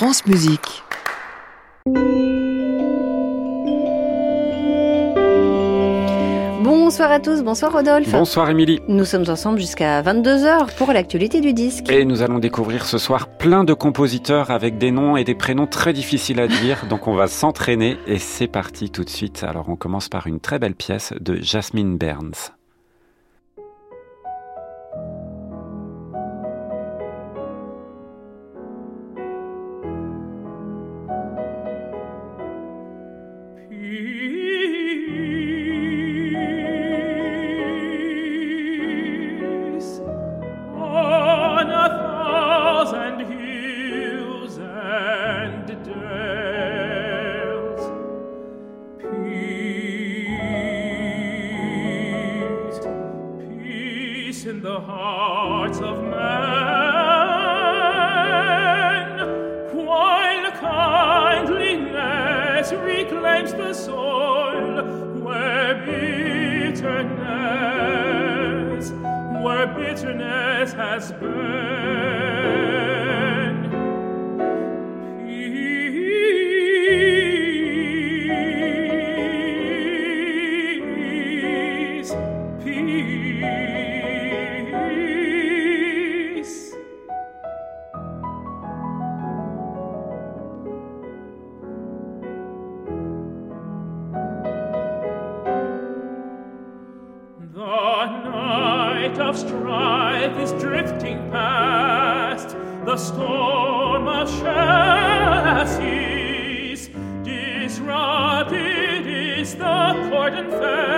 France Musique. Bonsoir à tous, bonsoir Rodolphe. Bonsoir Émilie. Nous sommes ensemble jusqu'à 22h pour l'actualité du disque. Et nous allons découvrir ce soir plein de compositeurs avec des noms et des prénoms très difficiles à dire. donc on va s'entraîner et c'est parti tout de suite. Alors on commence par une très belle pièce de Jasmine Burns. Freudenfest.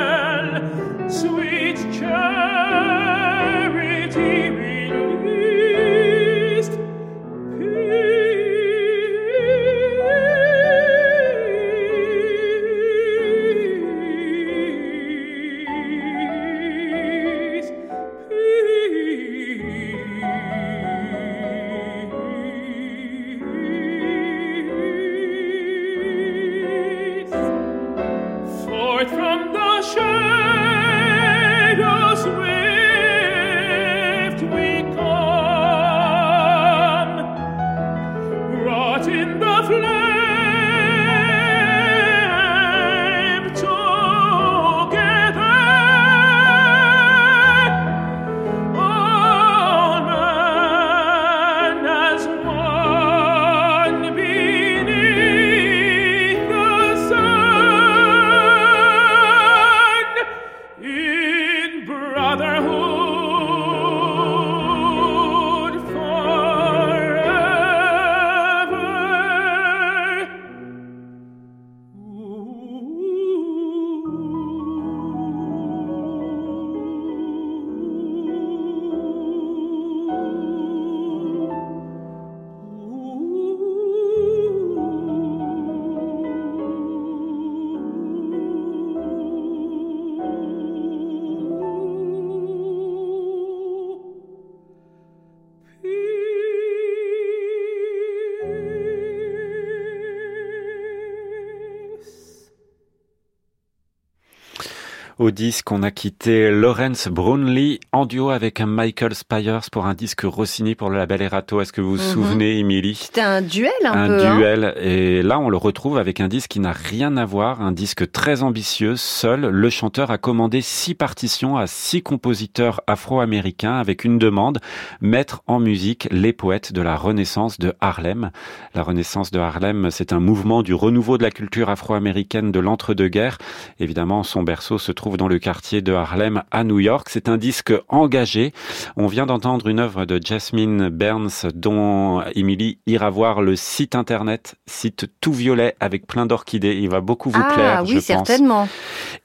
Au disque, on a quitté Lawrence Brownlee en duo avec un Michael Spires pour un disque Rossini pour le label Erato. Est-ce que vous vous mhm. souvenez, Émilie? C'était un duel un, un peu. Un hein. duel. Et là, on le retrouve avec un disque qui n'a rien à voir, un disque très ambitieux. Seul, le chanteur a commandé six partitions à six compositeurs afro-américains avec une demande, mettre en musique les poètes de la Renaissance de Harlem. La Renaissance de Harlem, c'est un mouvement du renouveau de la culture afro-américaine de l'entre-deux-guerres. Évidemment, son berceau se trouve dans le quartier de Harlem à New York. C'est un disque engagé. On vient d'entendre une œuvre de Jasmine Burns dont Emily ira voir le site internet, site tout violet avec plein d'orchidées. Il va beaucoup vous ah, plaire, oui, certainement.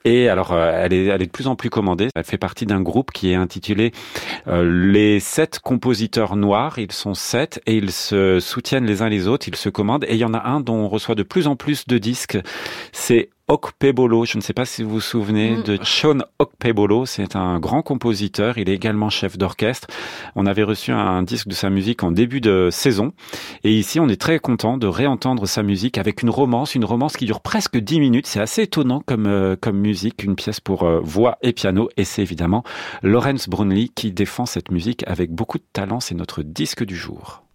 Et alors, euh, elle est, elle est de plus en plus commandée. Elle fait partie d'un groupe qui est intitulé euh, Les sept compositeurs noirs. Ils sont sept et ils se soutiennent les uns les autres. Ils se commandent. Et il y en a un dont on reçoit de plus en plus de disques. C'est Okpebolo. Je ne sais pas si vous vous souvenez mm. de Sean Okpebolo. C'est un grand compositeur. Il est également chef d'orchestre. On avait reçu un disque de sa musique en début de saison. Et ici, on est très content de réentendre sa musique avec une romance, une romance qui dure presque dix minutes. C'est assez étonnant comme, euh, comme musique, une pièce pour euh, voix et piano. Et c'est évidemment Lawrence Brunley qui défend cette musique avec beaucoup de talent. C'est notre disque du jour.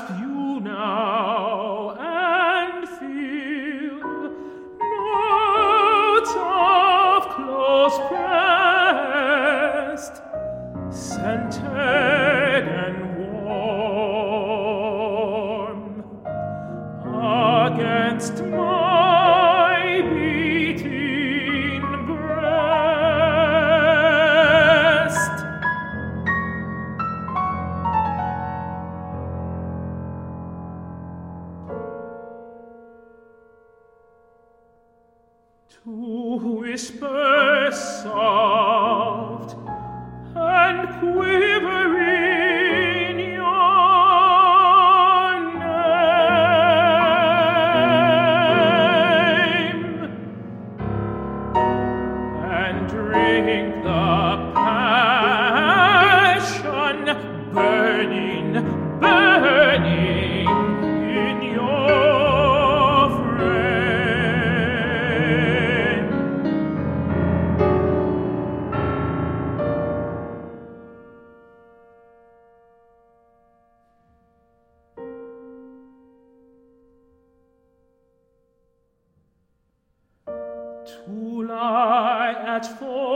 ask you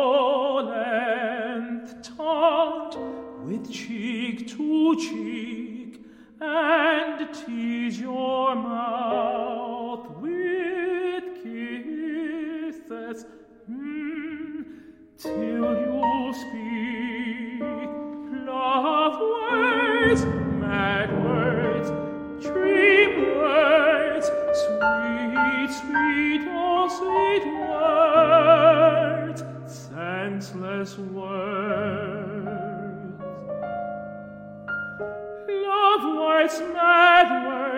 tall and taught with cheek to cheek and tease your mouth with kisses mm, till you speak. Love words mad words dream words sweet sweet oh sweet.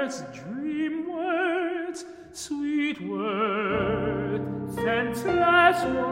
words, dream words, sweet words, senseless words.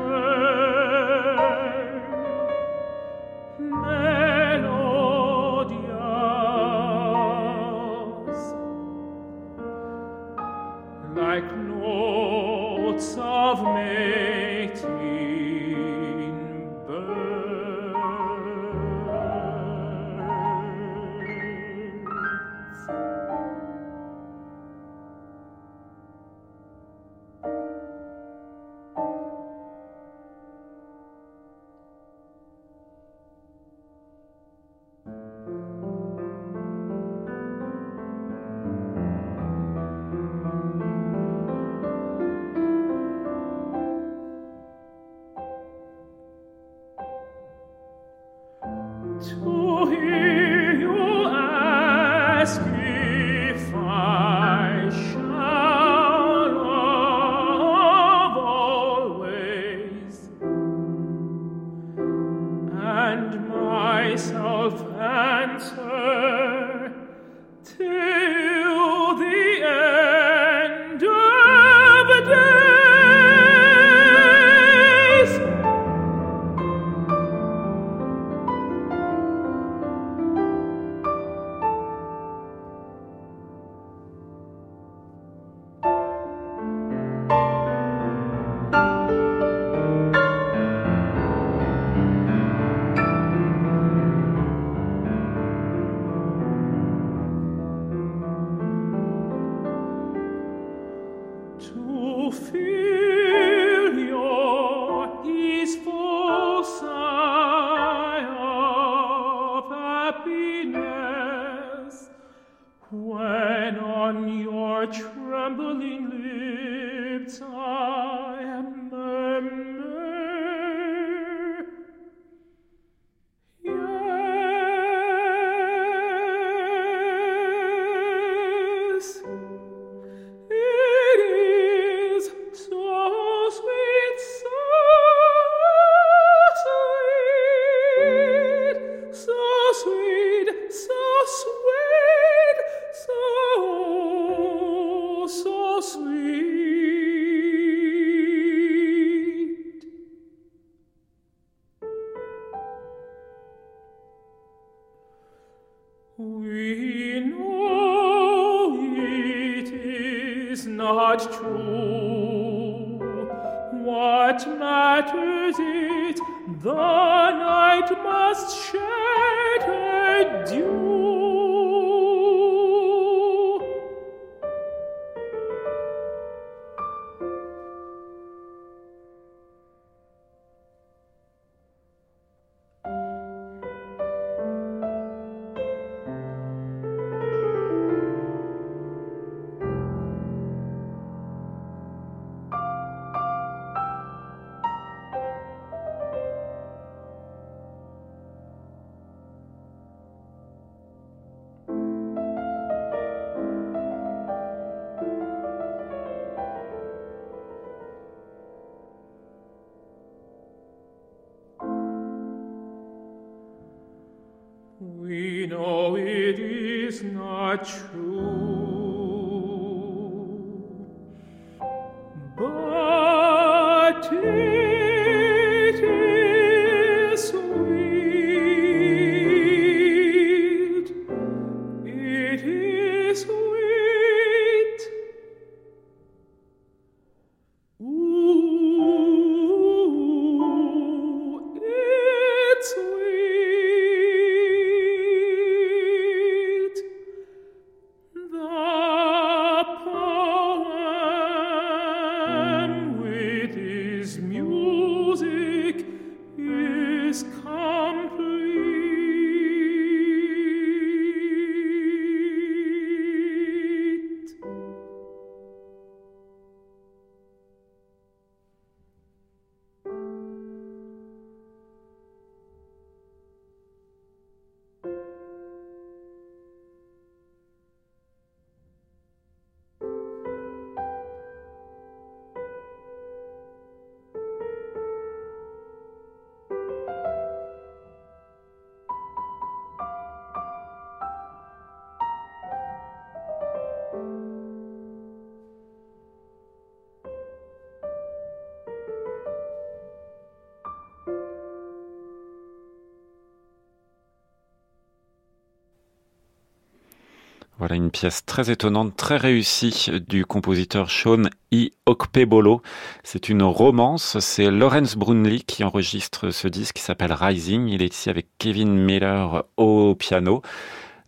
Voilà une pièce très étonnante, très réussie du compositeur Sean I. Okpebolo. C'est une romance. C'est Lawrence Brownlee qui enregistre ce disque qui s'appelle Rising. Il est ici avec Kevin Miller au piano.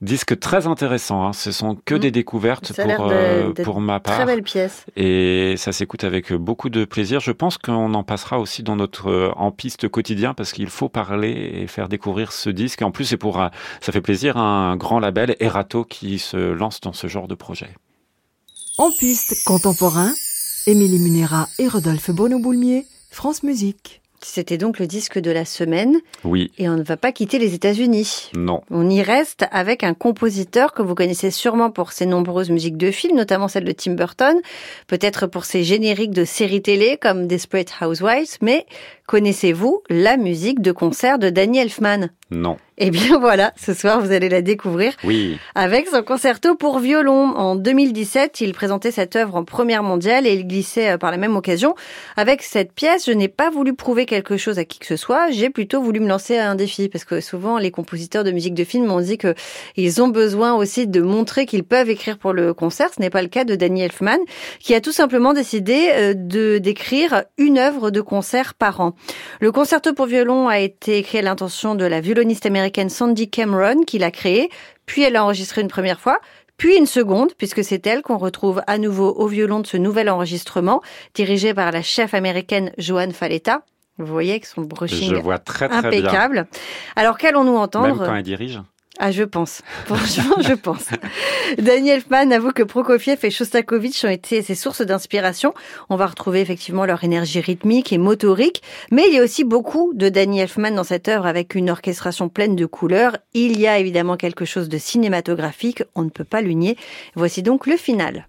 Disque très intéressant. Hein. Ce sont que Mm. des découvertes Ça a l'air pour, de- euh, pour ma part. Très belle pièce. Et ça s'écoute avec beaucoup de plaisir. Je pense qu'on en passera aussi dans notre euh, en piste quotidien parce qu'il faut parler et faire découvrir ce disque. En plus, c'est pour un- ça fait plaisir à un grand label Erato qui se lance dans ce genre de projet. En piste contemporain, Émilie Munera et Rodolphe Bono-Boulmier, France Musique. C'était donc le disque de la semaine Oui, et on ne va pas quitter les États-Unis. non. On y reste avec un compositeur que vous connaissez sûrement pour ses nombreuses musiques de films, notamment celle de Tim Burton, peut-être pour ses génériques de séries télé comme Desperate Housewives, mais connaissez-vous la musique de concert de Danny Elfman? Non. Eh bien voilà, ce soir vous allez la découvrir Oui. avec son concerto pour violon. En 2017, il présentait cette œuvre en première mondiale et il glissait euh, par la même occasion. Avec cette pièce, je n'ai pas voulu prouver quelque chose à qui que ce soit, j'ai plutôt voulu me lancer à un défi parce que souvent les compositeurs de musique de film m'ont dit que ils ont besoin aussi de montrer qu'ils peuvent écrire pour le concert. Ce n'est pas le cas de Danny Elfman qui a tout simplement décidé euh, de d'écrire une œuvre de concert par an. Le concerto pour violon a été écrit à l'intention de la violoniste américaine Sandy Cameron qui l'a créé, puis elle l'a enregistré une première fois, puis une seconde, puisque c'est elle qu'on retrouve à nouveau au violon de ce nouvel enregistrement, dirigé par la chef américaine Joan Faletta. Vous voyez avec son Je brushing vois très très bien. impeccable. Alors qu'allons-nous Même entendre quand elle dirige. Ah, je pense. Franchement, je pense. Daniel Elfman avoue que Prokofiev et Shostakovich ont été ses sources d'inspiration. On va retrouver effectivement leur énergie rythmique et motorique, mais il y a aussi beaucoup de Danny Elfman dans cette œuvre avec une orchestration pleine de couleurs. Il y a évidemment quelque chose de cinématographique, on ne peut pas le nier. Voici donc le final.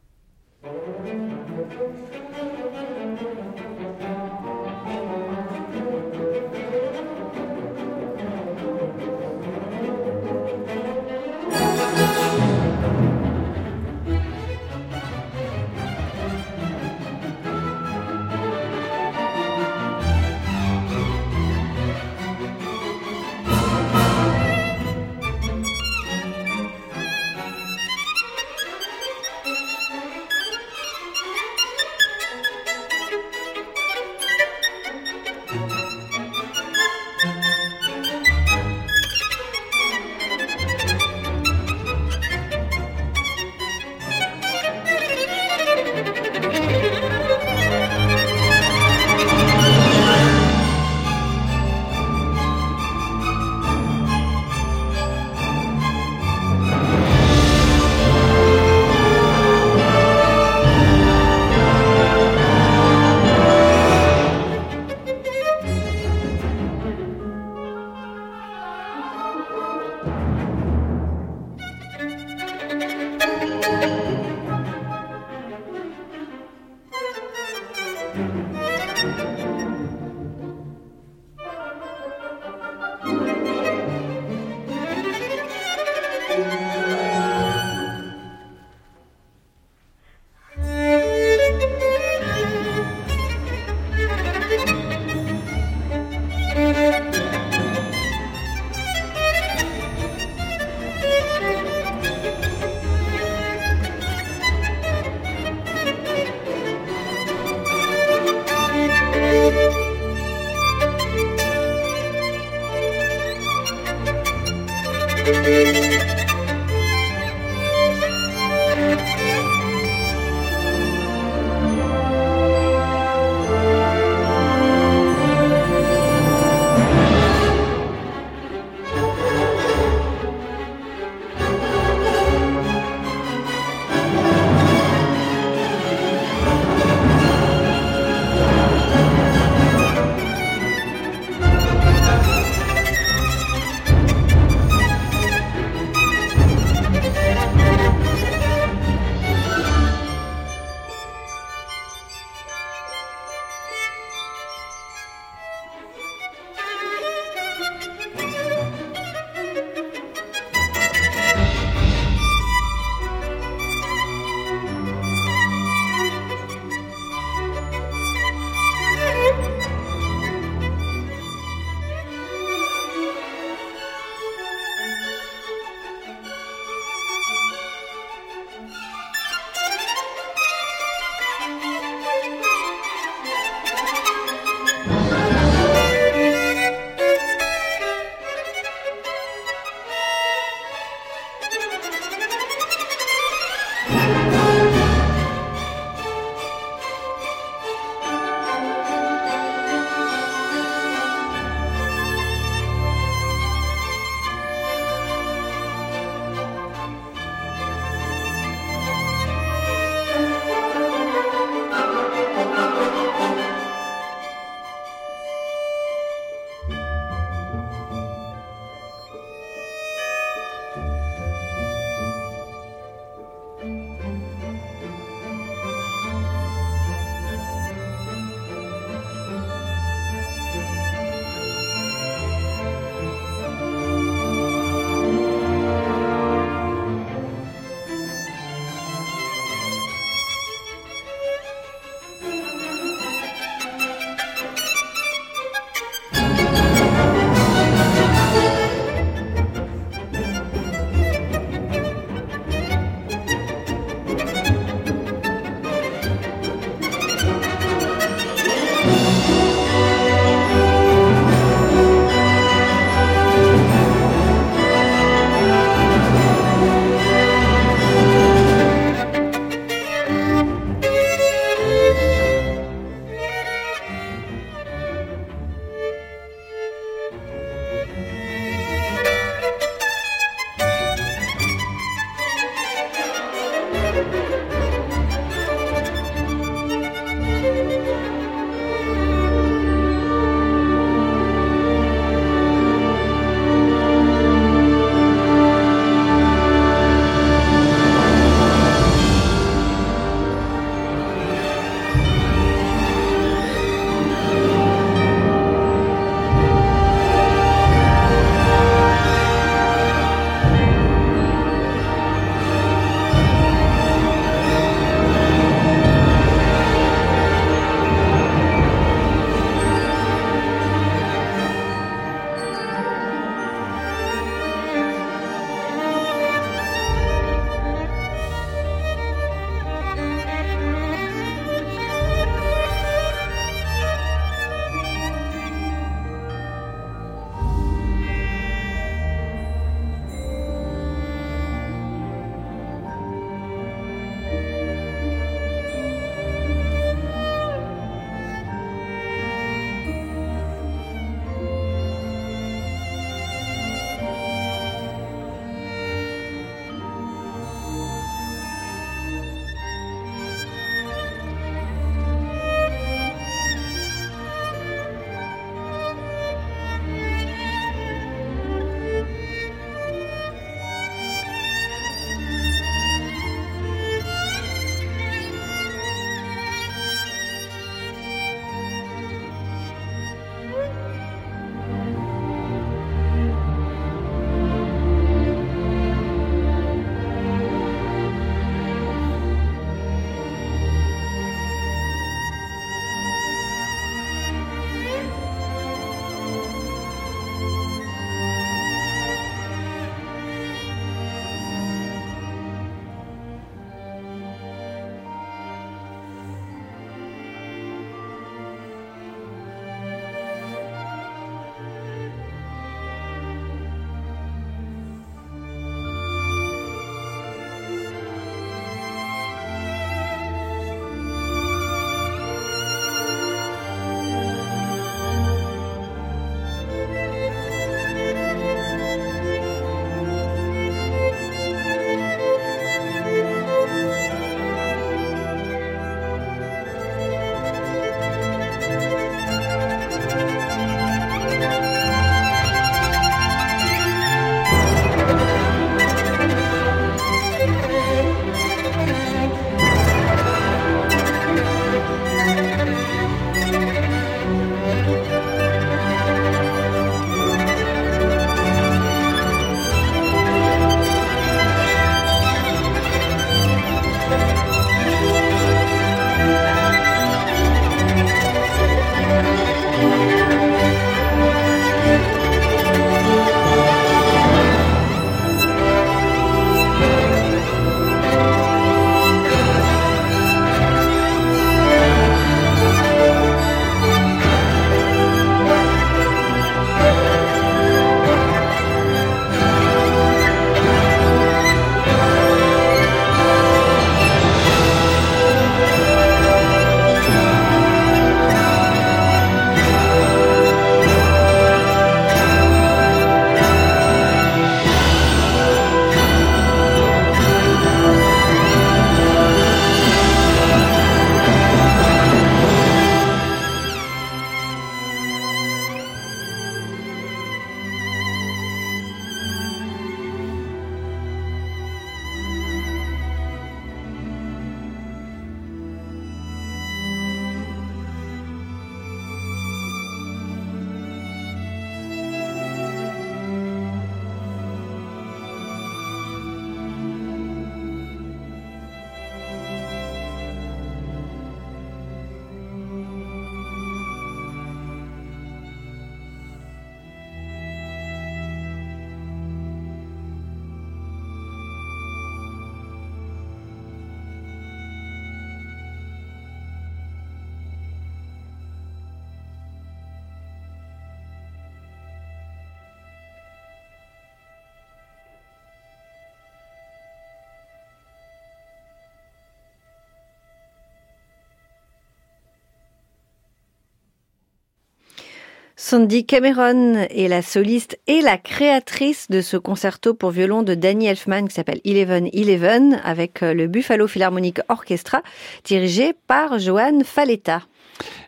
Sandy Cameron est la soliste et la créatrice de ce concerto pour violon de Danny Elfman qui s'appelle Eleven Eleven avec euh, le Buffalo Philharmonic Orchestra dirigé par Johan Faletta.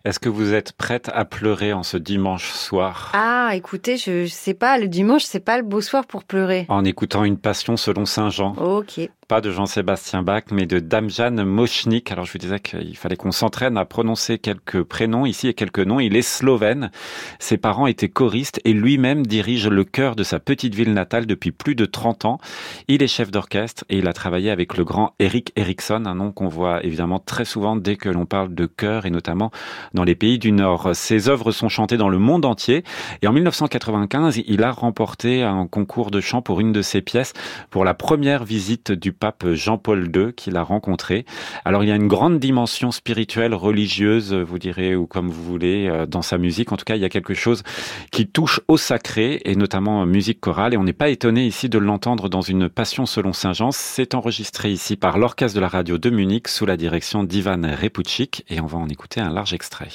Est-ce que vous êtes prête à pleurer en ce dimanche soir? Ah, écoutez, je, je sais pas, le dimanche, c'est pas le beau soir pour pleurer. En écoutant une passion selon Saint Jean. Ok pas de Jean-Sébastien Bach, mais de Damjan Mochnik. Alors je vous disais qu'il fallait qu'on s'entraîne à prononcer quelques prénoms ici et quelques noms. Il est slovène. Ses parents étaient choristes et lui-même dirige le chœur de sa petite ville natale depuis plus de 30 ans. Il est chef d'orchestre et il a travaillé avec le grand Eric Eriksson, un nom qu'on voit évidemment très souvent dès que l'on parle de chœur et notamment dans les pays du Nord. Ses œuvres sont chantées dans le monde entier et en 1995, il a remporté un concours de chant pour une de ses pièces pour la première visite du pape Jean-Paul II qu'il a rencontré. Alors il y a une grande dimension spirituelle, religieuse, vous direz, ou comme vous voulez, euh, dans sa musique. En tout cas, il y a quelque chose qui touche au sacré, et notamment musique chorale. Et on n'est pas étonné ici de l'entendre dans une Passion selon Saint Jean. C'est enregistré ici par l'Orchestre de la radio de Munich sous la direction d'Ivan Repuchik, et on va en écouter un large extrait.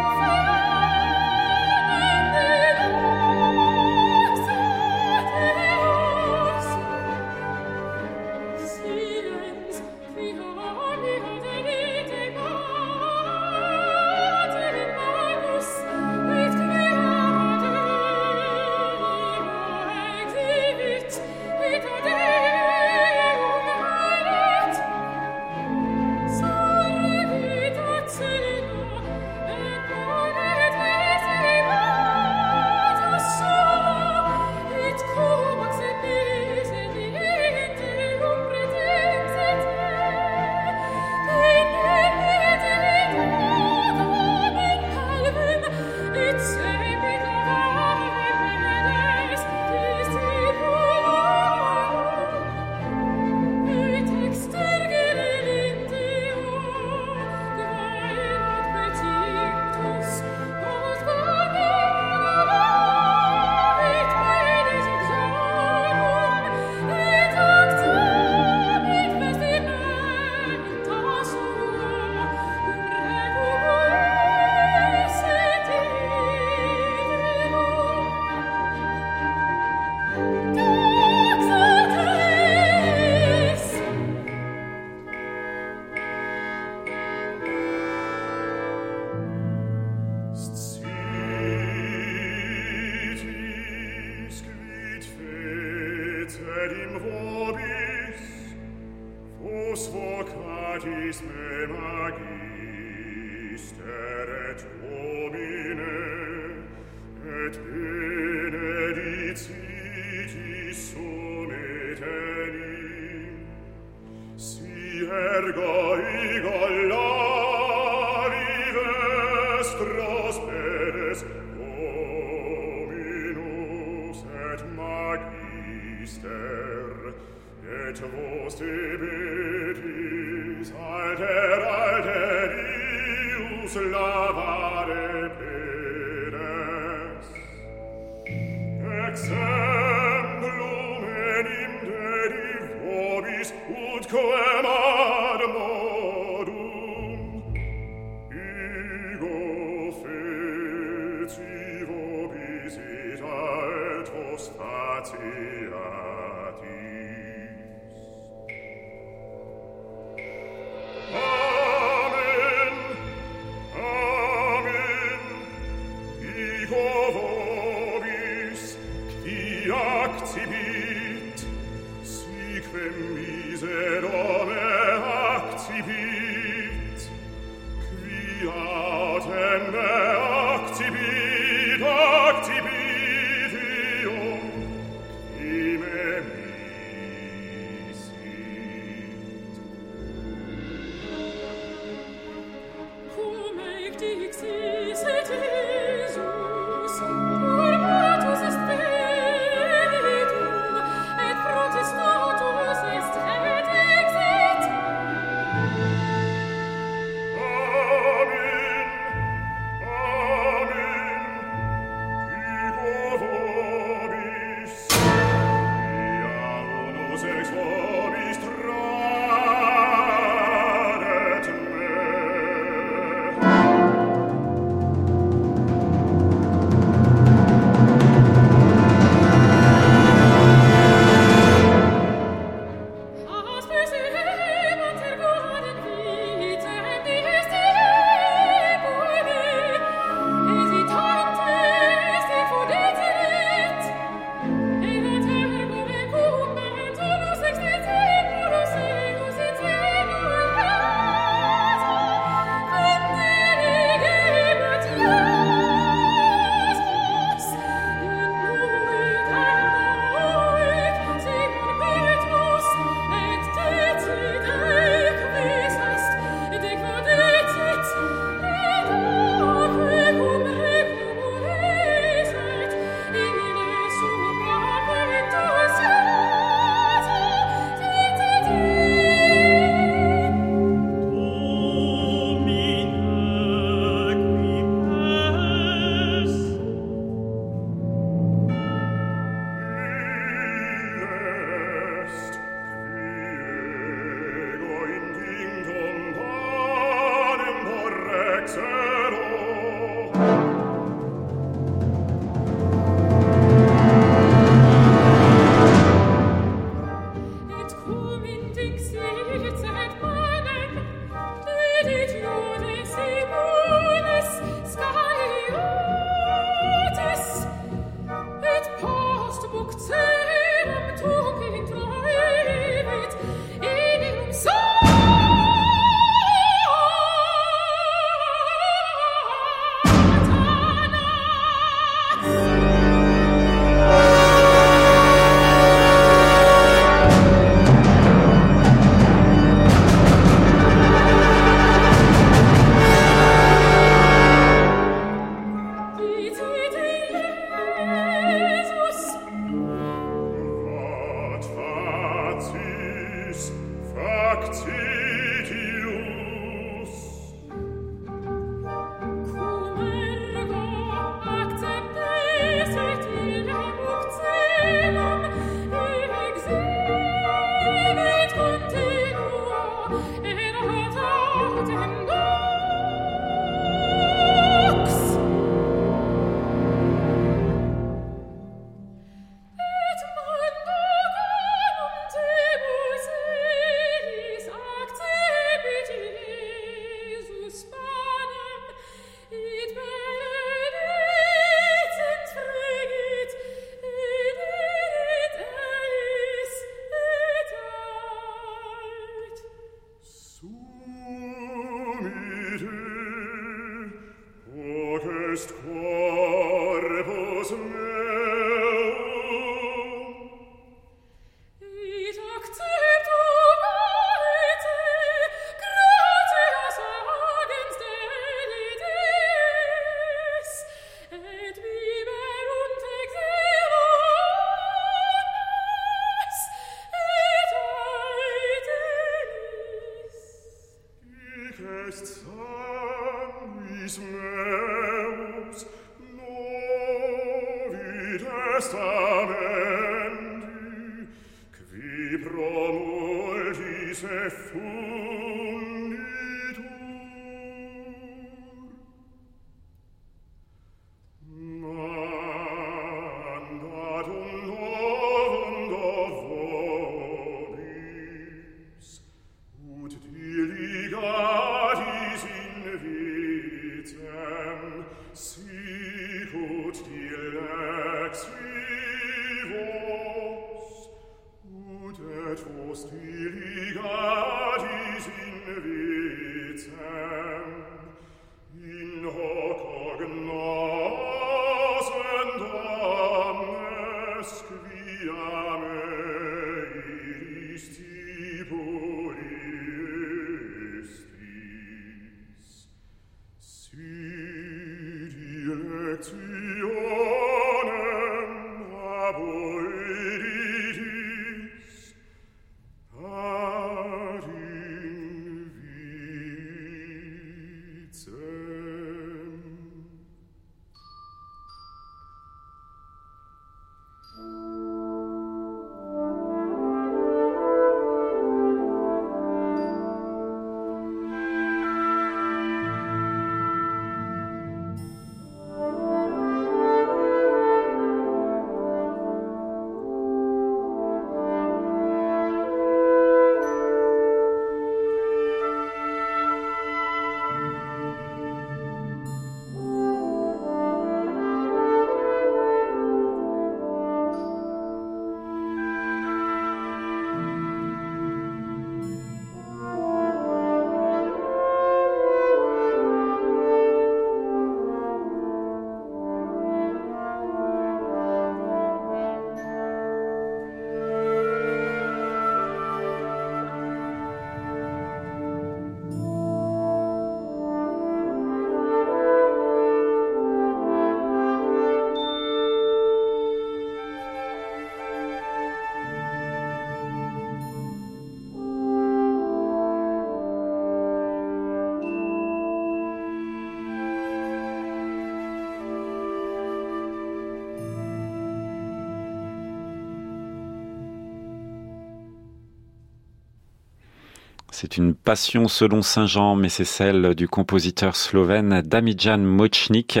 C'est une passion selon Saint Jean, mais c'est celle du compositeur slovène Damijan Mochnik,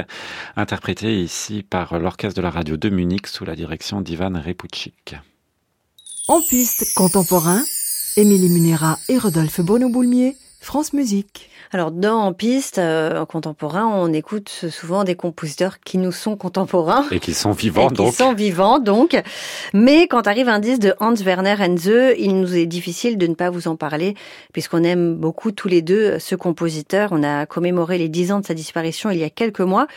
interprétée ici par l'orchestre de la radio de Munich sous la direction d'Ivan Repuchik. En piste contemporain, Émilie Munera et Rodolphe Bono-Boulmier, France Musique. Alors dans En piste, euh, en contemporain, on écoute souvent des compositeurs qui nous sont contemporains. Et qui sont vivants et donc. Qui sont vivants donc. Mais quand arrive un disque de Hans Werner Henze, il nous est difficile de ne pas vous en parler puisqu'on aime beaucoup tous les deux ce compositeur. On a commémoré les dix ans de sa disparition il y a quelques mois.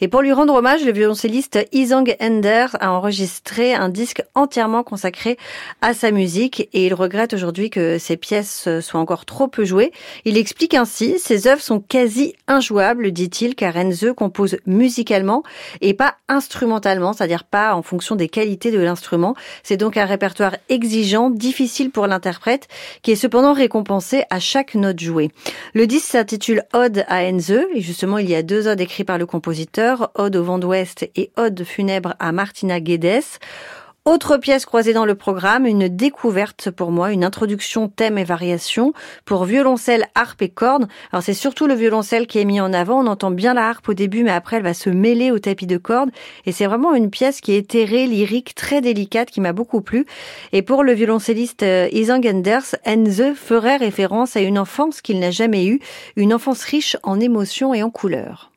Et pour lui rendre hommage, le violoncelliste Isang Ender a enregistré un disque entièrement consacré à sa musique et il regrette aujourd'hui que ses pièces soient encore trop peu jouées. Il explique ainsi ses œuvres sont quasi injouables, dit-il, car Enze compose musicalement et pas instrumentalement, c'est-à-dire pas en fonction des qualités de l'instrument. C'est donc un répertoire exigeant, difficile pour l'interprète, qui est cependant récompensé à chaque note jouée. Le disque s'intitule Ode à Enze, et justement il y a deux odes écrites par le compositeur, Ode au vent d'ouest et Ode funèbre à Martina Guedes. Autre pièce croisée dans le programme, une découverte pour moi, une introduction thème et variation pour violoncelle, harpe et cordes. Alors c'est surtout le violoncelle qui est mis en avant. On entend bien la harpe au début, mais après elle va se mêler au tapis de cordes. Et c'est vraiment une pièce qui est éthérée, lyrique, très délicate, qui m'a beaucoup plu. Et pour le violoncelliste euh, Isang Enders, Enze ferait référence à une enfance qu'il n'a jamais eue, une enfance riche en émotions et en couleurs.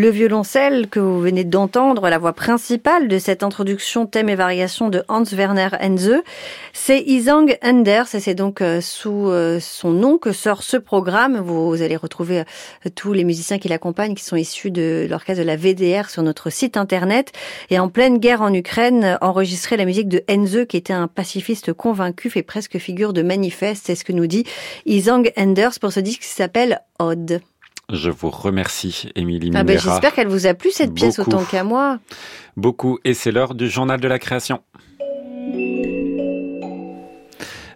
Le violoncelle que vous venez d'entendre, la voix principale de cette introduction thème et variation de Hans Werner Henze, c'est Isang Anders et c'est donc euh, sous euh, son nom que sort ce programme. Vous allez retrouver euh, tous les musiciens qui l'accompagnent qui sont issus de l'orchestre de la VDR sur notre site internet. Et en pleine guerre en Ukraine, enregistrer la musique de Henze qui était un pacifiste convaincu fait presque figure de manifeste. C'est ce que nous dit Isang Anders pour ce disque qui s'appelle Odd. Je vous remercie, Émilie ah ben, J'espère qu'elle vous a plu cette pièce autant qu'à moi. Beaucoup, et c'est l'heure du journal de la création.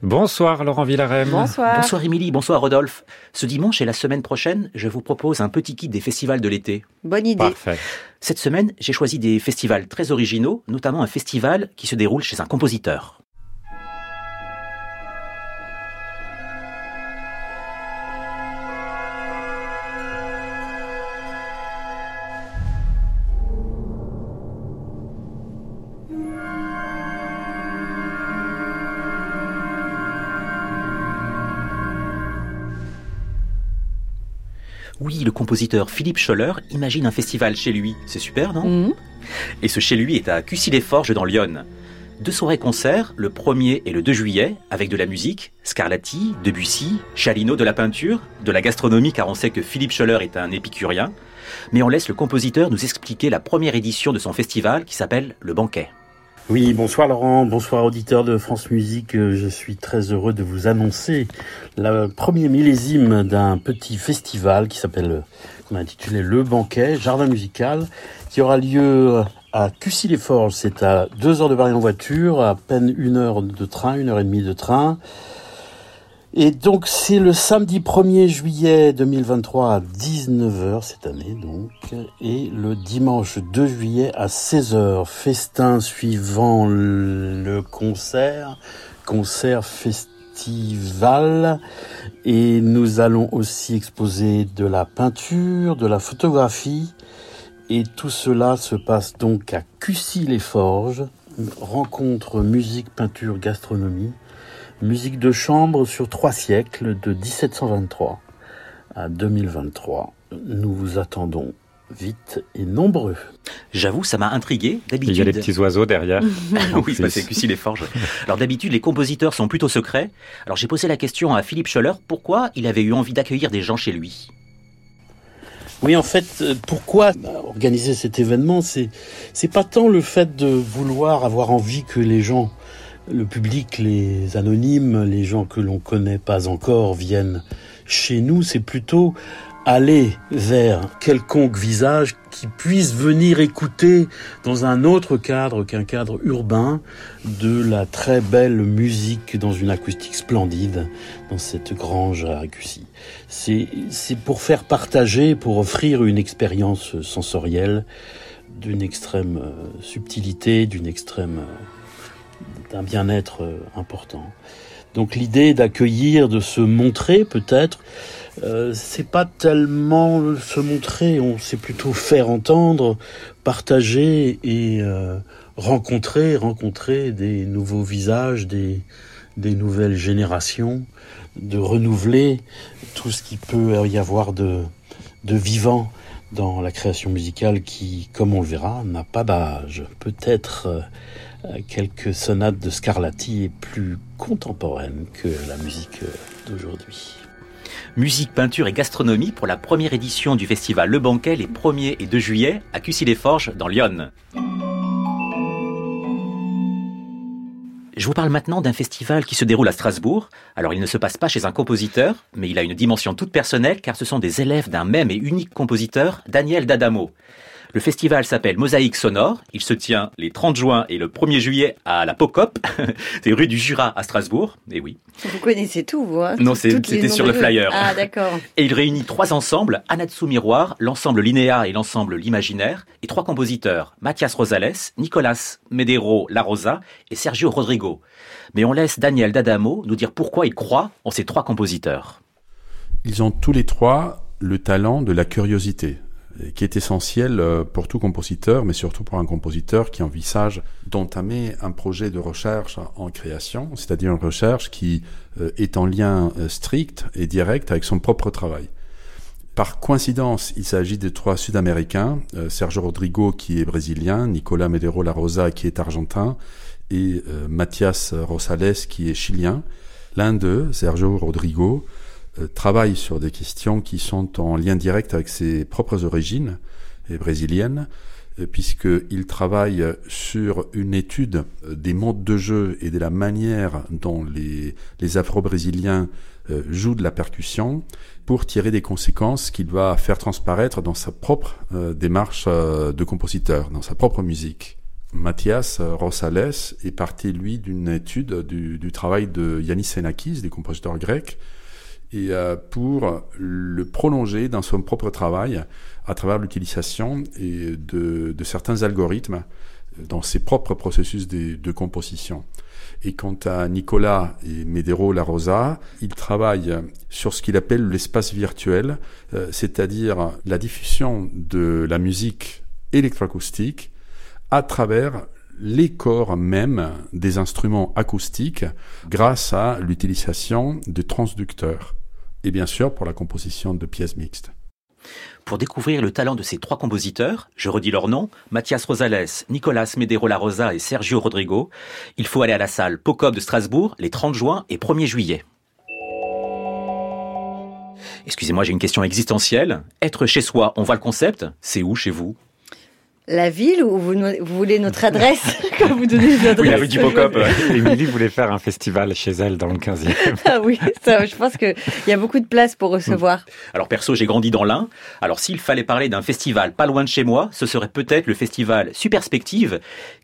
Bonsoir Laurent Villarem. Bonsoir. Bonsoir Émilie, bonsoir Rodolphe. Ce dimanche et la semaine prochaine, je vous propose un petit kit des festivals de l'été. Bonne idée. Parfait. Cette semaine, j'ai choisi des festivals très originaux, notamment un festival qui se déroule chez un compositeur. Oui, le compositeur Philippe Scholler imagine un festival chez lui. C'est super, non Mhm. Et ce chez lui est à Cussy-les-Forges dans l'Yonne. Deux soirées-concerts, le 1er et le 2 juillet, avec de la musique, Scarlatti, Debussy, Chalino de la peinture, de la gastronomie car on sait que Philippe Scholler est un épicurien. Mais on laisse le compositeur nous expliquer la première édition de son festival qui s'appelle Le Banquet. Oui, bonsoir Laurent, bonsoir auditeurs de France Musique. Euh, je suis très heureux de vous annoncer le premier millésime d'un petit festival qui s'appelle, qu'on a intitulé Le Banquet, Jardin Musical, qui aura lieu à Cussy-les-Forges. C'est à deux heures de Paris en voiture, à peine une heure de train, une heure et demie de train. Et donc c'est le samedi 1er juillet 2023 à 19h cette année donc et le dimanche 2 juillet à 16h festin suivant le concert concert festival. Et nous allons aussi exposer de la peinture, de la photographie. Et tout cela se passe donc à Cussy-les-Forges rencontre musique, peinture, gastronomie Musique de chambre sur trois siècles, de 1723 à 2023. Nous vous attendons vite et nombreux. J'avoue, ça m'a intrigué. D'habitude, il y a des petits oiseaux derrière. oui, c'est Cussy les forges. Alors d'habitude, les compositeurs sont plutôt secrets. Alors j'ai posé la question à Philippe Scholler pourquoi il avait eu envie d'accueillir des gens chez lui? Oui, en fait, euh, pourquoi organiser cet événement? C'est c'est pas tant le fait de vouloir avoir envie que les gens le public, les anonymes, les gens que l'on connaît pas encore viennent chez nous, c'est plutôt aller vers quelconque visage qui puisse venir écouter dans un autre cadre qu'un cadre urbain de la très belle musique dans une acoustique splendide dans cette grange à Cussy. C'est, c'est pour faire partager, pour offrir une expérience sensorielle d'une extrême euh, subtilité, d'une extrême euh, d'un bien-être euh, important. Donc l'idée d'accueillir, de se montrer peut-être, euh, c'est pas tellement se montrer, on sait plutôt faire entendre, partager et euh, rencontrer, rencontrer des nouveaux visages, des, des nouvelles générations, de renouveler tout ce qui peut y avoir de, de vivant dans la création musicale qui, comme on le verra, n'a pas d'âge. Peut-être quelques sonates de Scarlatti est plus contemporaine que la musique euh, d'aujourd'hui. Musique, peinture et gastronomie pour la première édition du festival Le Banquet les 1er et 2 juillet à Cussy-les-Forges dans Lyon. Je vous parle maintenant d'un festival qui se déroule à Strasbourg. Alors il ne se passe pas chez un compositeur, mais il a une dimension toute personnelle car ce sont des élèves d'un même et unique compositeur, Daniel D'Adamo. Le festival s'appelle Mosaïque Sonore. Il se tient les 30 juin et le 1er juillet à la Pocop, c'est rue du Jura à Strasbourg. Et oui. Vous connaissez tout, vous hein Non, c'était sur le flyer. Ah, d'accord. Et il réunit trois ensembles, Anatsu Miroir, l'ensemble Linéa et l'ensemble L'Imaginaire, et trois compositeurs, Mathias Rosales, Nicolas Medero La Rosa et Sergio Rodrigo. Mais on laisse Daniel D'Adamo nous dire pourquoi il croit en ces trois compositeurs. Ils ont tous les trois le talent de la curiosité qui est essentiel euh, pour tout compositeur, mais surtout pour un compositeur qui envisage d'entamer un projet de recherche en création, c'est-à-dire une recherche qui euh, est en lien euh, strict et direct avec son propre travail. Par coïncidence, il s'agit de trois Sud-Américains, Sergio Rodrigo qui est brésilien, Nicolas Medero La Rosa qui est argentin et Mathias Rosales qui est chilien. L'un d'eux, Sergio Rodrigo, euh, travaille sur des questions qui sont en lien direct avec ses propres origines et brésiliennes, euh, puisqu'il travaille sur une étude des modes de jeu et de la manière dont les, afro-brésiliens euh, jouent de la percussion pour tirer des conséquences qu'il va faire transparaître dans sa propre démarche de compositeur, dans sa propre musique. Mathias Rosales est parti, lui, d'une étude du, du, travail de Yannis Xenakis, des compositeurs grecs, et euh, pour le prolonger dans son propre travail à travers l'utilisation de, certains algorithmes dans ses propres processus de, composition. Et quant à Nicolas et Medero La Rosa, il travaille sur ce qu'il appelle l'espace virtuel, euh, c'est-à-dire la diffusion de la musique électroacoustique à travers les corps même des instruments acoustiques grâce à l'utilisation de transducteurs et bien sûr pour la composition de pièces mixtes. Pour découvrir le talent de ces trois compositeurs, je redis leurs noms, Mathias Rosales, Nicolas Medero La Rosa et Sergio Rodrigo, il faut aller à la salle POCOP de Strasbourg les 30 juin et 1er juillet. Excusez-moi, j'ai une question existentielle. Être chez soi, on voit le concept? C'est où chez vous? La ville ou vous, vous voulez notre adresse quand vous donnez l'adresse Oui, la rue du Pocop. Émilie voulait faire un festival chez elle dans le 15e. Ah oui, ça, je pense qu'il y a beaucoup de place pour recevoir. Alors perso, j'ai grandi dans l'Ain. Alors s'il fallait parler d'un festival pas loin de chez moi, ce serait peut-être le festival Superspective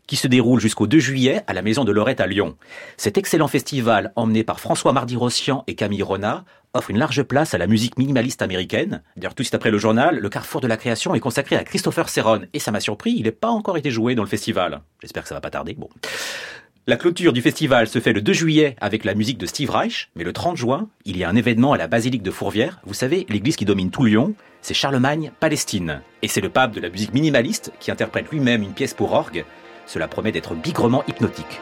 qui se déroule jusqu'au 2 juillet à la Maison de Lorette à Lyon. Cet excellent festival, emmené par François Mardi-Rossian et Camille Renard, offre une large place à la musique minimaliste américaine. D'ailleurs, tout de suite après le journal, le carrefour de la création est consacré à Christopher Serron. Et ça m'a surpris, il n'est pas encore été joué dans le festival. J'espère que ça va pas tarder. Bon. La clôture du festival se fait le 2 juillet avec la musique de Steve Reich, mais le 30 juin, il y a un événement à la basilique de Fourvière. Vous savez, l'église qui domine tout Lyon, c'est Charlemagne, Palestine. Et c'est le pape de la musique minimaliste qui interprète lui-même une pièce pour orgue. Cela promet d'être bigrement hypnotique.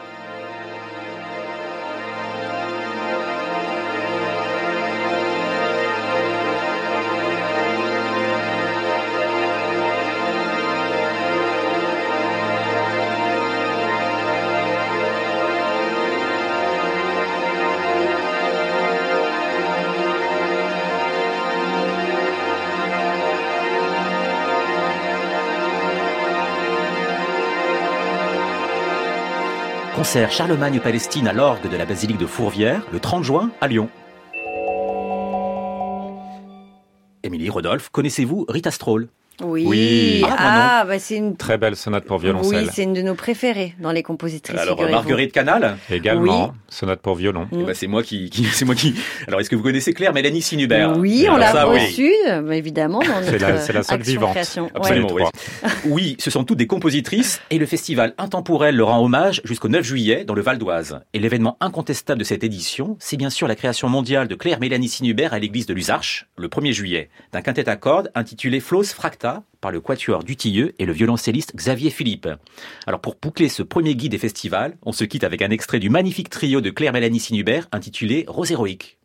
Concert Charlemagne-Palestine à l'orgue de la basilique de Fourvière le 30 juin à Lyon. Émilie Rodolphe, connaissez-vous Rita Stroll Oui. Oui. Ah, Ah, bah c'est une. Très belle sonate pour Oui, violoncelle. c'est une de nos préférées dans les compositrices. Alors. Marguerite Canal Également, Oui. sonate pour violon. Mm. Eh ben, c'est moi qui, qui- c'est moi qui. Alors est-ce que vous connaissez Claire Mélanie Sinubert? Oui, on l'a oui. reçue, évidemment, dans C'est notre la- c'est la seule vivante. création. Absolument, oui. Oui, ce sont toutes des compositrices et le festival Intemporel leur rend hommage jusqu'au 9 juillet dans le Val d'Oise. Et l'événement incontestable de cette édition, c'est bien sûr la création mondiale de Claire Mélanie Sinubert à l'église de Luzarches, le 1er juillet, d'un quintet à cordes intitulé Flos Fracta par le quatuor Dutilleux et le violoncelliste Xavier Philippe. Alors pour boucler ce premier guide des festivals, on se quitte avec un extrait du magnifique trio de Claire Mélanie Sinubert intitulé Rose héroïque.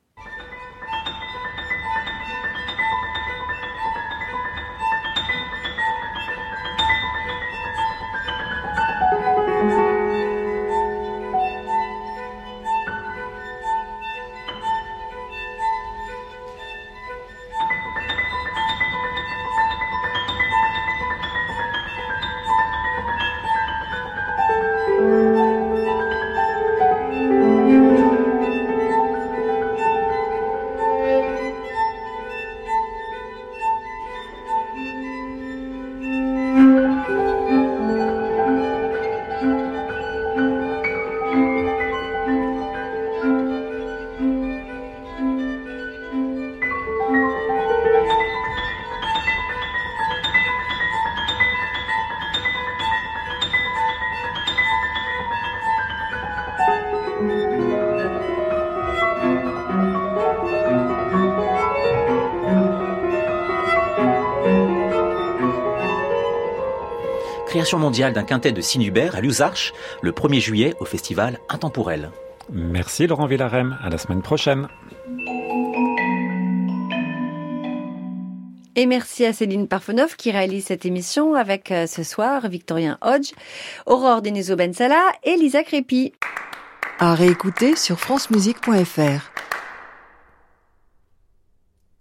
Création mondiale d'un quintet de Sinubert à Luzarches le 1er juillet au festival Intemporel. Merci Laurent Villarem. À la semaine prochaine. Et merci à Céline Parfenoff qui réalise cette émission avec euh, ce soir Victorien Hodge, Aurore Denezo Bensala et Lisa Crépy. À réécouter sur francemusique.fr.